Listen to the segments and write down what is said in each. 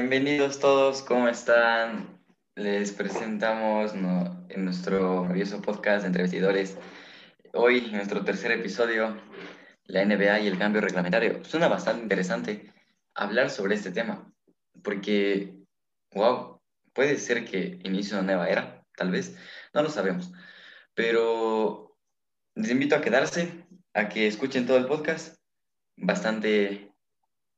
Bienvenidos todos, ¿cómo están? Les presentamos en nuestro maravilloso podcast de entrevistadores. Hoy, nuestro tercer episodio, la NBA y el cambio reglamentario. Suena bastante interesante hablar sobre este tema, porque, wow, puede ser que inicie una nueva era, tal vez, no lo sabemos. Pero les invito a quedarse, a que escuchen todo el podcast. Bastante,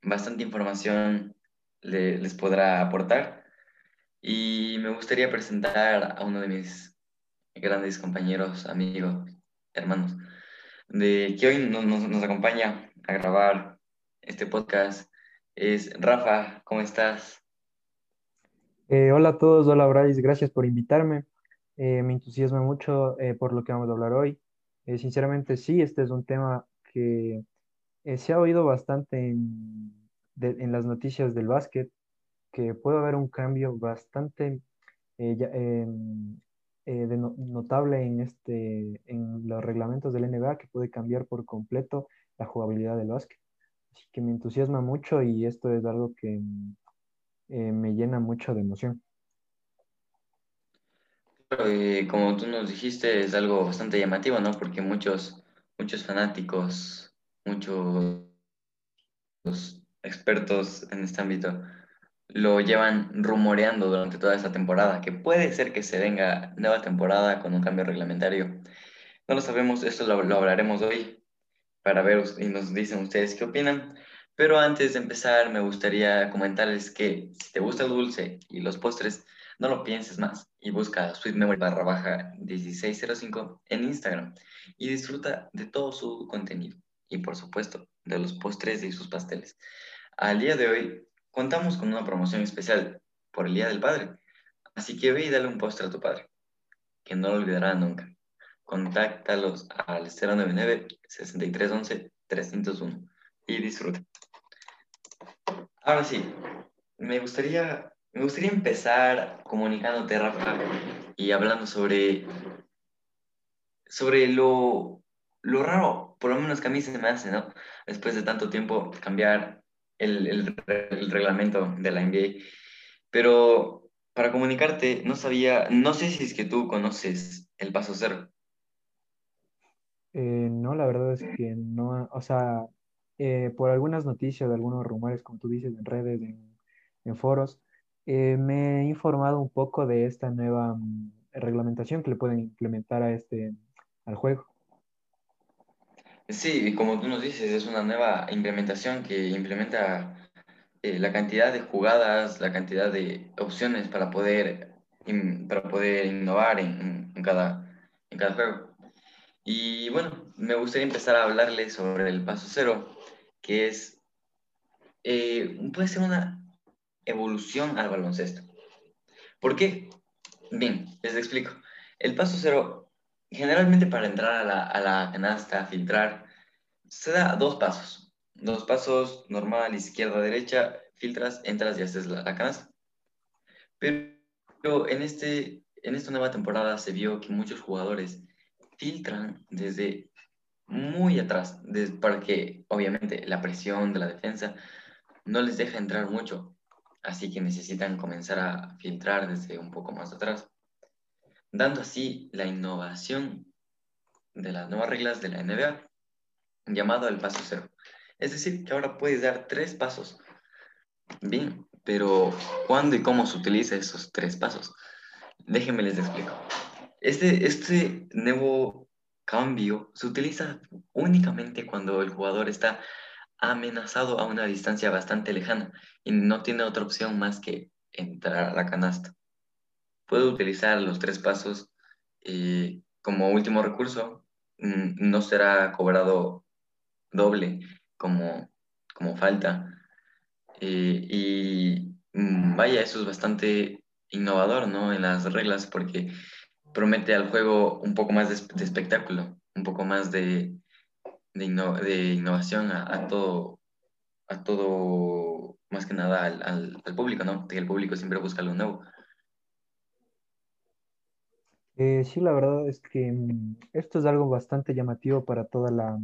bastante información les podrá aportar. Y me gustaría presentar a uno de mis grandes compañeros, amigos, hermanos, de que hoy nos, acompaña a grabar este podcast. Es Rafa, ¿cómo estás? Eh, hola a todos, hola Bryce, gracias por invitarme. Eh, me entusiasma mucho eh, por lo que vamos a hablar hoy. sinceramente, sí, este es un tema que se ha oído bastante en en las noticias del básquet que puede haber un cambio bastante eh, em, eh, notable en, este, en los reglamentos del NBA que puede cambiar por completo la jugabilidad del básquet. Así que me entusiasma mucho y esto es algo que eh, me llena mucho de emoción. como tú nos dijiste, es algo bastante llamativo, ¿no? Porque muchos, muchos fanáticos, muchos expertos en este ámbito lo llevan rumoreando durante toda esta temporada, que puede ser que se venga nueva temporada con un cambio reglamentario. No lo sabemos, esto lo, hablaremos hoy para ver y nos dicen ustedes qué opinan. Pero antes de empezar, me gustaría comentarles que si te gusta el dulce y los postres, no lo pienses más y busca Sweet Memory barra baja 1605 en Instagram y disfruta de todo su contenido y por supuesto de los postres y sus pasteles. Al día de hoy contamos con una promoción especial por el Día del Padre, así que ve y dale un postre a tu padre, que no lo olvidará nunca. Contáctalos al 099-6311-301 y disfruta. Ahora sí, me gustaría, me gustaría empezar comunicándote, Rafa, y hablando sobre, sobre lo, lo raro, por lo menos que a mí se me hace, ¿no? Después de tanto tiempo cambiar el, reglamento de la NBA. Pero para comunicarte, no sabía, no sé si es que tú conoces el paso cero. Eh, no, la verdad es que no, o sea, eh, por algunas noticias, de algunos rumores, como tú dices, en redes, en, foros, eh, me he informado un poco de esta nueva mm, reglamentación que le pueden implementar a este, al juego. Sí, como tú nos dices, es una nueva implementación que implementa eh, la cantidad de jugadas, la cantidad de opciones para poder, para poder innovar en, cada, en cada juego. Y bueno, me gustaría empezar a hablarles sobre el paso cero, que es, eh, puede ser una evolución al baloncesto. ¿Por qué? Bien, les explico. El paso cero generalmente para entrar a la, a la canasta, filtrar, se da dos pasos. Dos pasos normal, izquierda, derecha, filtras, entras y haces la, canasta. Pero en, este, en esta nueva temporada se vio que muchos jugadores filtran desde muy atrás, para que obviamente la presión de la defensa no les deja entrar mucho. Así que necesitan comenzar a filtrar desde un poco más atrás dando así la innovación de las nuevas reglas de la NBA, llamado el paso cero. Es decir, que ahora puedes dar tres pasos. Bien, pero ¿cuándo y cómo se utiliza esos tres pasos? Déjenme les explico. Este, este nuevo cambio se utiliza únicamente cuando el jugador está amenazado a una distancia bastante lejana y no tiene otra opción más que entrar a la canasta puede utilizar los tres pasos y como último recurso. Mm, no será cobrado doble como, como falta. Eh, y mm, vaya, eso es bastante innovador, ¿no? En las reglas porque promete al juego un poco más de, espectáculo, un poco más de, de, innovación a, todo, a todo, más que nada al, al, público, ¿no? Que el público siempre busca lo nuevo. Eh, sí, la verdad es que mm, esto es algo bastante llamativo para toda la,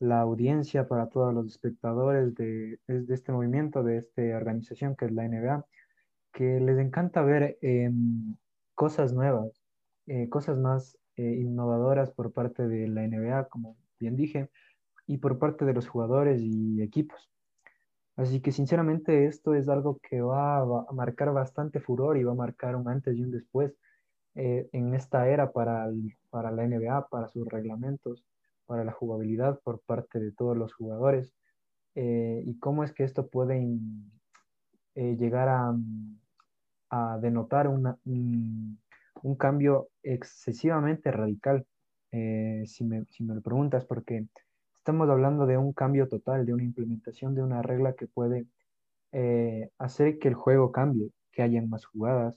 la audiencia, para todos los espectadores de, de este movimiento, de esta organización que es la NBA, que les encanta ver em, cosas nuevas, eh, cosas más eh, innovadoras por parte de la NBA, como bien dije, y por parte de los jugadores y equipos. Así que sinceramente esto es algo que va, a marcar bastante furor y va a marcar un antes y un después eh, en esta era para, para la NBA, para sus reglamentos, para la jugabilidad por parte de todos los jugadores y cómo es que esto puede llegar a, a denotar un, cambio excesivamente radical, eh, si, me, lo preguntas, porque estamos hablando de un cambio total, de una implementación de una regla que puede eh, hacer que el juego cambie, que hayan más jugadas,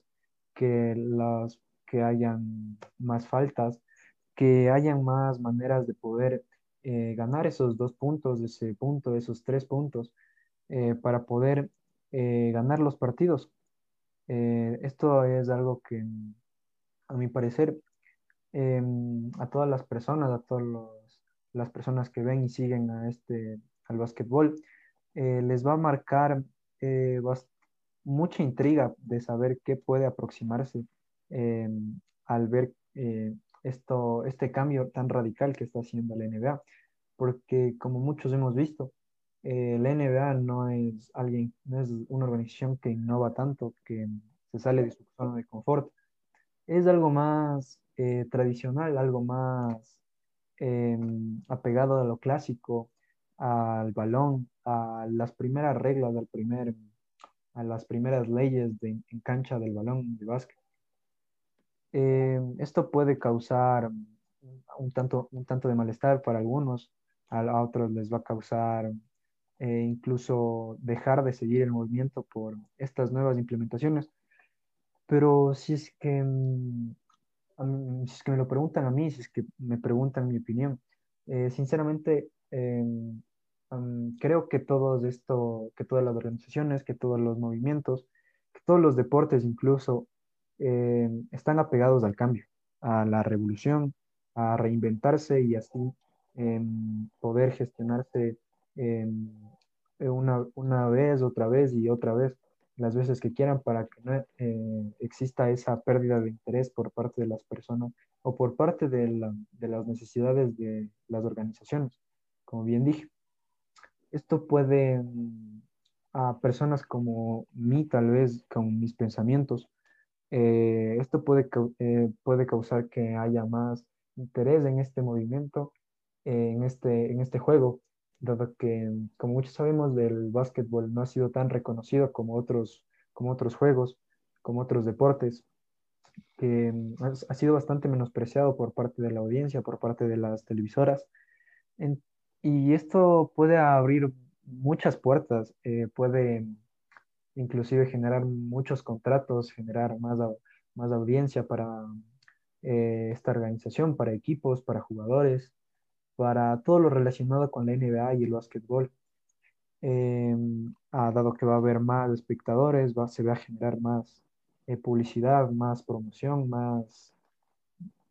que, las, que hayan más faltas, que hayan más maneras de poder eh, ganar esos dos puntos, ese punto, esos tres puntos, para poder ganar los partidos. Eh, esto es algo que, a mi parecer, em, a todas las personas, a todas las personas que ven y siguen a este, al básquetbol, eh, les va a marcar eh, mucha intriga de saber qué puede aproximarse em, al ver esto, este cambio tan radical que está haciendo la NBA. Porque como muchos hemos visto, eh, la NBA no es alguien, no es una organización que innova tanto, que se sale de su zona de confort. Es algo más eh, tradicional, algo más em, apegado a lo clásico, al balón, a las primeras reglas, al primer, a las primeras leyes de, en cancha del balón de básquet. Em, esto puede causar un tanto, un tanto de malestar para algunos, a otros les va a causar e incluso dejar de seguir el movimiento por estas nuevas implementaciones. Pero si es que, mm, si es que me lo preguntan a mí, si es que me preguntan mi opinión, eh, sinceramente em, creo que todos esto, que todas las organizaciones, que todos los movimientos, que todos los deportes incluso em, están apegados al cambio, a la revolución, a reinventarse y así em, poder gestionarse eh, una, una, vez, otra vez y otra vez, las veces que quieran para que no eh, exista esa pérdida de interés por parte de las personas o por parte de, la, de las necesidades de las organizaciones, como bien dije. Esto puede mm, a personas como mí, tal vez con mis pensamientos, eh, esto puede, puede causar que haya más interés en este movimiento, en, este, en este juego, dado que, como muchos sabemos, del básquetbol no ha sido tan reconocido como otros, como otros juegos, como otros deportes, que mm, ha, sido bastante menospreciado por parte de la audiencia, por parte de las televisoras. y esto puede abrir muchas puertas, eh, puede inclusive generar muchos contratos, generar más, más audiencia para eh, esta organización, para equipos, para jugadores para todo lo relacionado con la NBA y el básquetbol. Eh, dado que va a haber más espectadores, va, se va a generar más eh, publicidad, más promoción, más,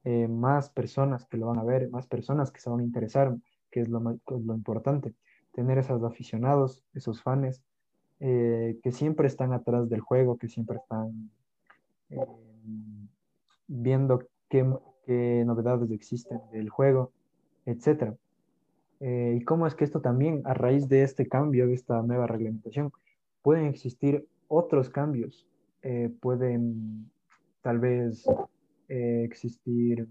eh, más personas que lo van a ver, más personas que se van a interesar, que es lo, lo importante. Tener esos aficionados, esos fans, que siempre están atrás del juego, que siempre están viendo qué, qué novedades existen del juego etcétera. Eh, y cómo es que esto también, a raíz de este cambio, de esta nueva reglamentación, pueden existir otros cambios. Eh, pueden tal vez eh, existir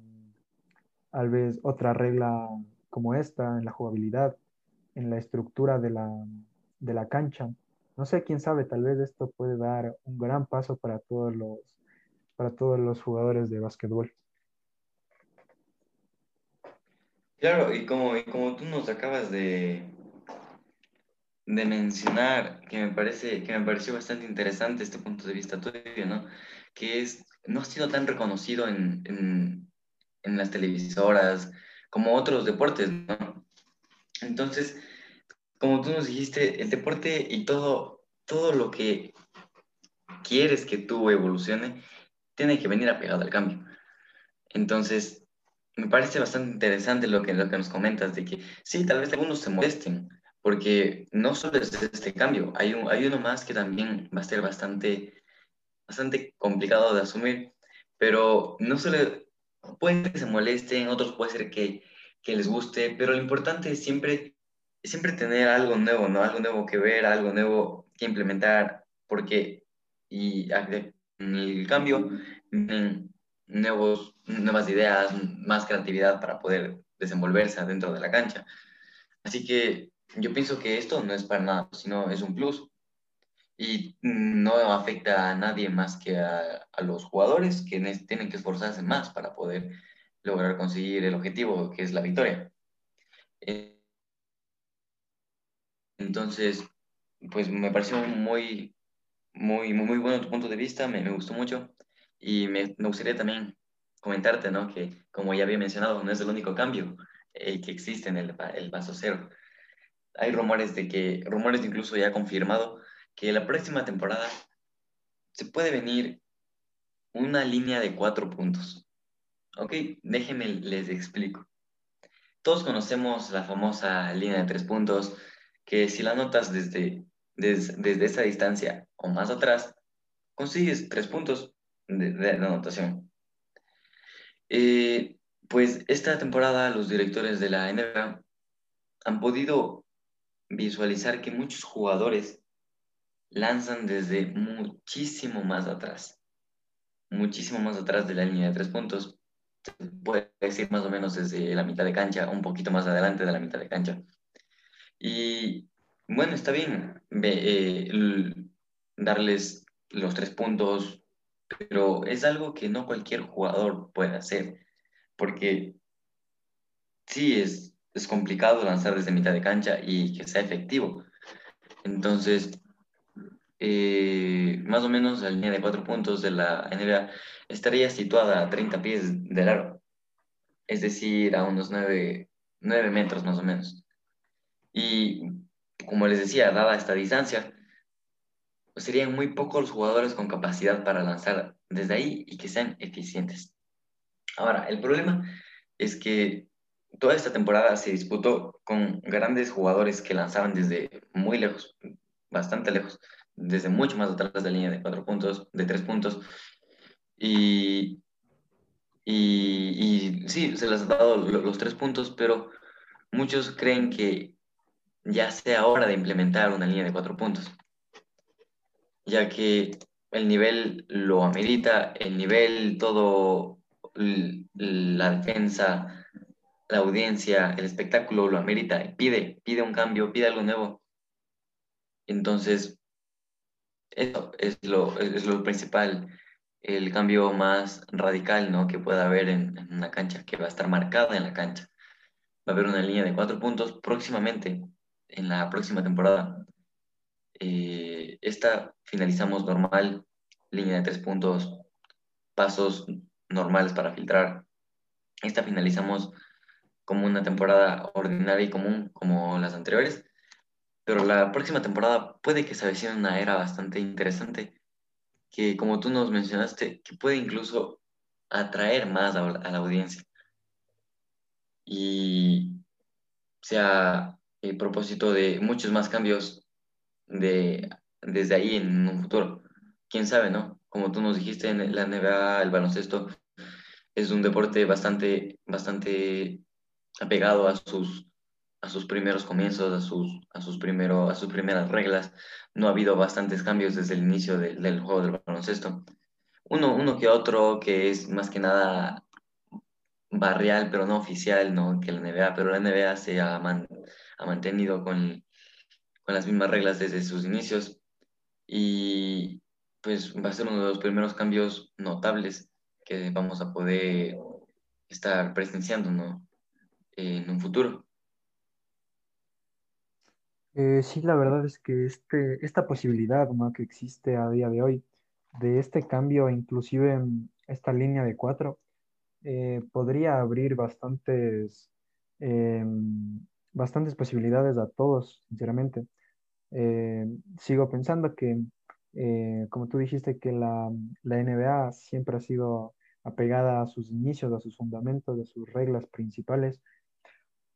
tal vez otra regla como esta en la jugabilidad, en la estructura de la, de la cancha. No sé, quién sabe, tal vez esto puede dar un gran paso para todos los, para todos los jugadores de básquetbol. Claro, y como, y como tú nos acabas de, de mencionar, que me, parece, que me pareció bastante interesante este punto de vista tuyo, ¿no? Que es, no ha sido tan reconocido en, en, las televisoras como otros deportes, ¿no? Entonces, como tú nos dijiste, el deporte y todo, todo lo que quieres que tú evolucione, tiene que venir apegado al cambio. Entonces, me parece bastante interesante lo que, lo que nos comentas, de que sí, tal vez algunos se molesten, porque no solo es este cambio, hay, un, hay uno más que también va a ser bastante, bastante complicado de asumir, pero no solo puede que se molesten, otros puede ser que, que les guste, pero lo importante es siempre, siempre tener algo nuevo, ¿no? Algo nuevo que ver, algo nuevo que implementar, porque y en el cambio nuevos, nuevas ideas, más creatividad para poder desenvolverse dentro de la cancha. Así que yo pienso que esto no es para nada, sino es un plus. Y no afecta a nadie más que a, a los jugadores que tienen que esforzarse más para poder lograr conseguir el objetivo, que es la victoria. Entonces, pues me pareció muy, muy, muy, muy bueno tu punto de vista, me, me gustó mucho. Y me, me, gustaría también comentarte, ¿no? Que como ya había mencionado, no es el único cambio el que existe en el, el vaso cero. Hay rumores de que, rumores incluso ya confirmado, que la próxima temporada se puede venir una línea de cuatro puntos. Ok, déjenme les explico. Todos conocemos la famosa línea de tres puntos, que si la notas desde, desde, esa distancia o más atrás, consigues tres puntos de, anotación. Eh, pues esta temporada los directores de la NBA han podido visualizar que muchos jugadores lanzan desde muchísimo más atrás, muchísimo más atrás de la línea de tres puntos, puede decir más o menos desde la mitad de cancha, un poquito más adelante de la mitad de cancha. Y bueno, está bien eh, darles los tres puntos, pero es algo que no cualquier jugador puede hacer, porque sí es, es complicado lanzar desde mitad de cancha y que sea efectivo. Entonces, eh, más o menos la línea de cuatro puntos de la NBA estaría situada a 30 pies del aro, es decir, a unos 9, 9 metros más o menos. Y como les decía, dada esta distancia, pues serían muy pocos los jugadores con capacidad para lanzar desde ahí y que sean eficientes. Ahora, el problema es que toda esta temporada se disputó con grandes jugadores que lanzaban desde muy lejos, bastante lejos, desde mucho más atrás de la línea de cuatro puntos, de tres puntos. Y, y, y sí, se les ha dado los, tres puntos, pero muchos creen que ya sea hora de implementar una línea de cuatro puntos, ya que el nivel lo amerita, el nivel, todo, la defensa, la audiencia, el espectáculo lo amerita, pide, pide un cambio, pide algo nuevo. Entonces, eso es lo, es lo principal, el cambio más radical ¿no? que pueda haber en, en una cancha, que va a estar marcada en la cancha. Va a haber una línea de cuatro puntos próximamente, en la próxima temporada. Eh, esta finalizamos normal, línea de tres puntos, pasos normales para filtrar. Esta finalizamos como una temporada ordinaria y común como las anteriores, pero la próxima temporada puede que se avecine una era bastante interesante que, como tú nos mencionaste, que puede incluso atraer más a, la audiencia. Y sea propósito de muchos más cambios de, desde ahí en un futuro. Quién sabe, ¿no? Como tú nos dijiste, en la NBA, el baloncesto es un deporte bastante, bastante apegado a sus, a sus primeros comienzos, a sus, a, sus primero, a sus primeras reglas. No ha habido bastantes cambios desde el inicio de, del juego del baloncesto. Uno, uno que otro que es más que nada barrial, pero no oficial, ¿no? Que la NBA, pero la NBA se ha, ha mantenido con, con las mismas reglas desde sus inicios y pues va a ser uno de los primeros cambios notables que vamos a poder estar presenciando ¿no? en un futuro. Eh, sí, la verdad es que este, esta posibilidad ¿no? que existe a día de hoy de este cambio, inclusive en esta línea de cuatro, eh, podría abrir bastantes eh, bastantes posibilidades a todos, sinceramente. Eh, sigo pensando que, eh, como tú dijiste, que la, la, NBA siempre ha sido apegada a sus inicios, a sus fundamentos, a sus reglas principales.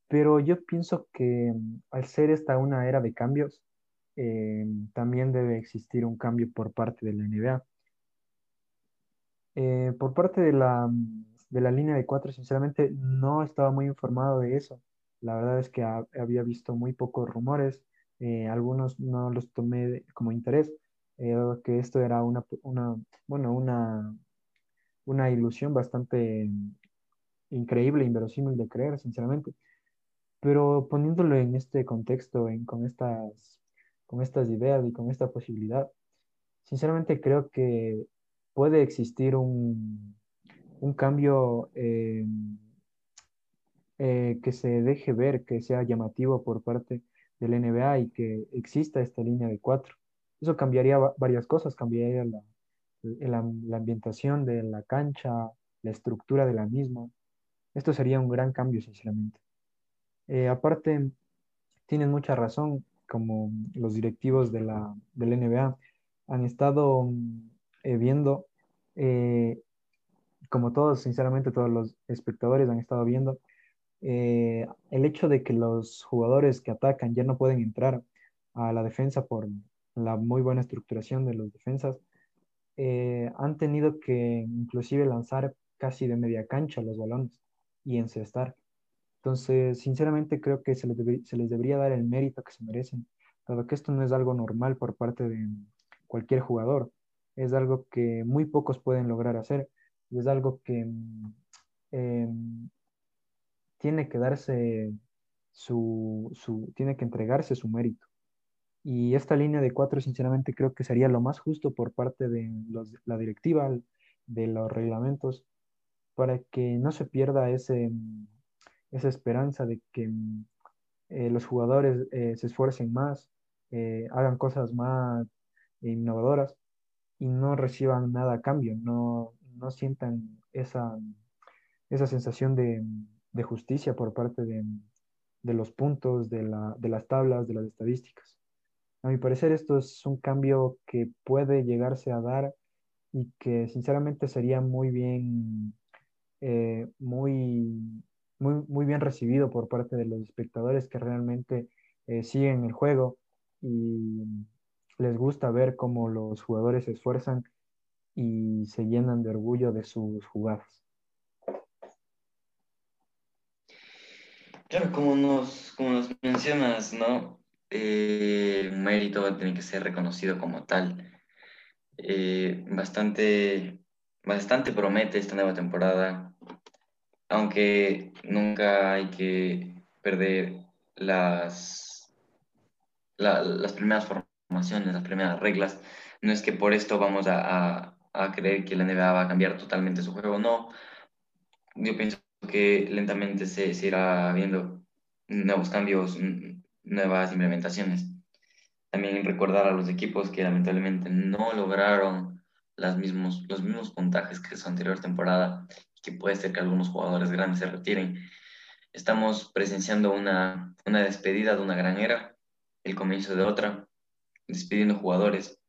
Pero yo pienso que mm, al ser esta una era de cambios, eh, también debe existir un cambio por parte de la NBA. Eh, por parte de la, mm, de la línea de cuatro, sinceramente no estaba muy informado de eso. La verdad es que había visto muy pocos rumores, eh, algunos no los tomé como interés, que esto era una, una, bueno, una, una ilusión bastante increíble, inverosímil de creer, sinceramente. Pero poniéndolo en este contexto, en, con, estas, con estas ideas y con esta posibilidad, sinceramente creo que puede existir un, un cambio eh, eh, que se deje ver, que sea llamativo por parte del NBA y que exista esta línea de cuatro. Eso cambiaría varias cosas, cambiaría la, la, la, ambientación de la cancha, la estructura de la misma. Esto sería un gran cambio, sinceramente. Eh, aparte, tienes mucha razón, como los directivos de la, del NBA han estado eh, viendo, eh, como todos, sinceramente, todos los espectadores han estado viendo, el hecho de que los jugadores que atacan ya no pueden entrar a la defensa por la muy buena estructuración de los defensas, han tenido que inclusive lanzar casi de media cancha los balones y encestar. Entonces, sinceramente creo que se les, se les debería dar el mérito que se merecen, dado que esto no es algo normal por parte de cualquier jugador, es algo que muy pocos pueden lograr hacer, es algo que em, tiene que darse su, su, tiene que entregarse su mérito. Y esta línea de cuatro, sinceramente, creo que sería lo más justo por parte de la directiva, de los reglamentos, para que no se pierda ese, esa esperanza de que eh, los jugadores eh, se esfuercen más, eh, hagan cosas más innovadoras y no reciban nada a cambio, no, no sientan esa, esa sensación de, de, justicia por parte de, de los puntos, de, la, de las tablas, de las estadísticas. A mi parecer esto es un cambio que puede llegarse a dar y que sinceramente sería muy bien, muy muy, bien recibido por parte de los espectadores que realmente eh, siguen el juego y les gusta ver cómo los jugadores se esfuerzan y se llenan de orgullo de sus jugadas. Como nos, como nos mencionas, ¿no? Eh, mérito tiene que ser reconocido como tal. Eh, bastante, bastante promete esta nueva temporada aunque nunca hay que perder las, las primeras formaciones, las primeras reglas. No es que por esto vamos a, a, creer que la NBA va a cambiar totalmente su juego, no. Yo pienso que lentamente se, irá viendo nuevos cambios, nuevas implementaciones. También recordar a los equipos que lamentablemente no lograron las mismos, los mismos puntajes que su anterior temporada que puede ser que algunos jugadores grandes se retiren. Estamos presenciando una, una despedida de una gran era, el comienzo de otra, despidiendo jugadores,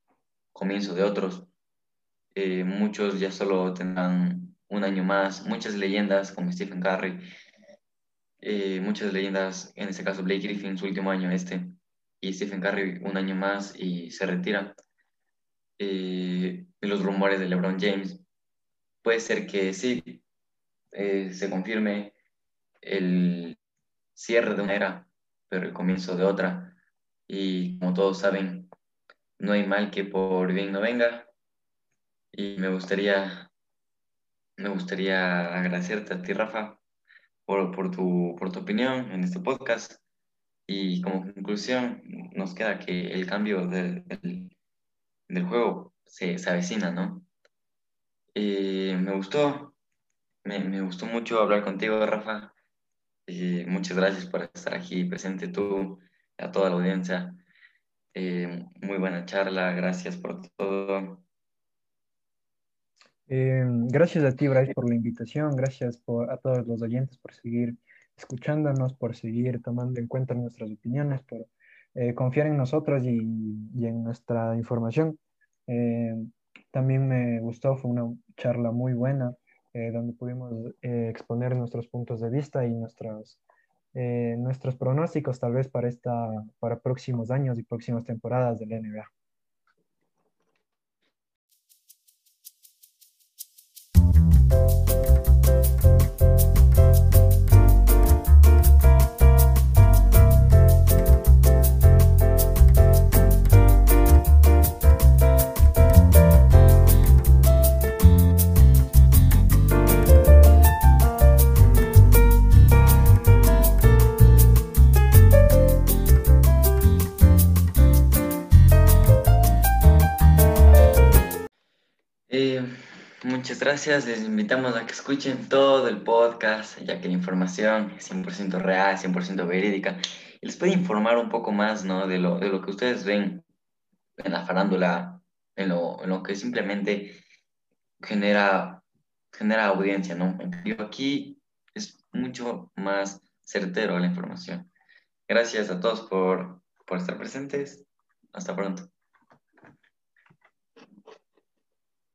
comienzo de otros. Eh, muchos ya solo tendrán un año más, muchas leyendas como Stephen Curry, eh, muchas leyendas, en este caso Blake Griffin, su último año este, y Stephen Curry un año más y se retira. Eh, los rumores de LeBron James, puede ser que sí, eh, se confirme el cierre de una era, pero el comienzo de otra. Y como todos saben, no hay mal que por bien no venga. Y me gustaría, me gustaría agradecerte a ti, Rafa, por, por, tu, por tu opinión en este podcast. Y como conclusión, nos queda que el cambio del, del, juego se, se, avecina, ¿no? Eh, me gustó, me, me gustó mucho hablar contigo, Rafa. y muchas gracias por estar aquí presente tú, a toda la audiencia. Eh, muy buena charla, gracias por todo. Eh, gracias a ti, Bryce, por la invitación. Gracias por, a todos los oyentes por seguir escuchándonos, por seguir tomando en cuenta nuestras opiniones, por eh, confiar en nosotros y, y en nuestra información. también me gustó, fue una charla muy buena donde pudimos exponer nuestros puntos de vista y nuestros, nuestros pronósticos tal vez para, esta, para próximos años y próximas temporadas del NBA. Muchas gracias, les invitamos a que escuchen todo el podcast, ya que la información es 100% real, 100% verídica, les puede informar un poco más ¿no? de, lo, de lo que ustedes ven en la farándula, en lo, en lo que simplemente genera, genera audiencia, ¿no? aquí es mucho más certero la información. Gracias a todos por, por estar presentes. Hasta pronto.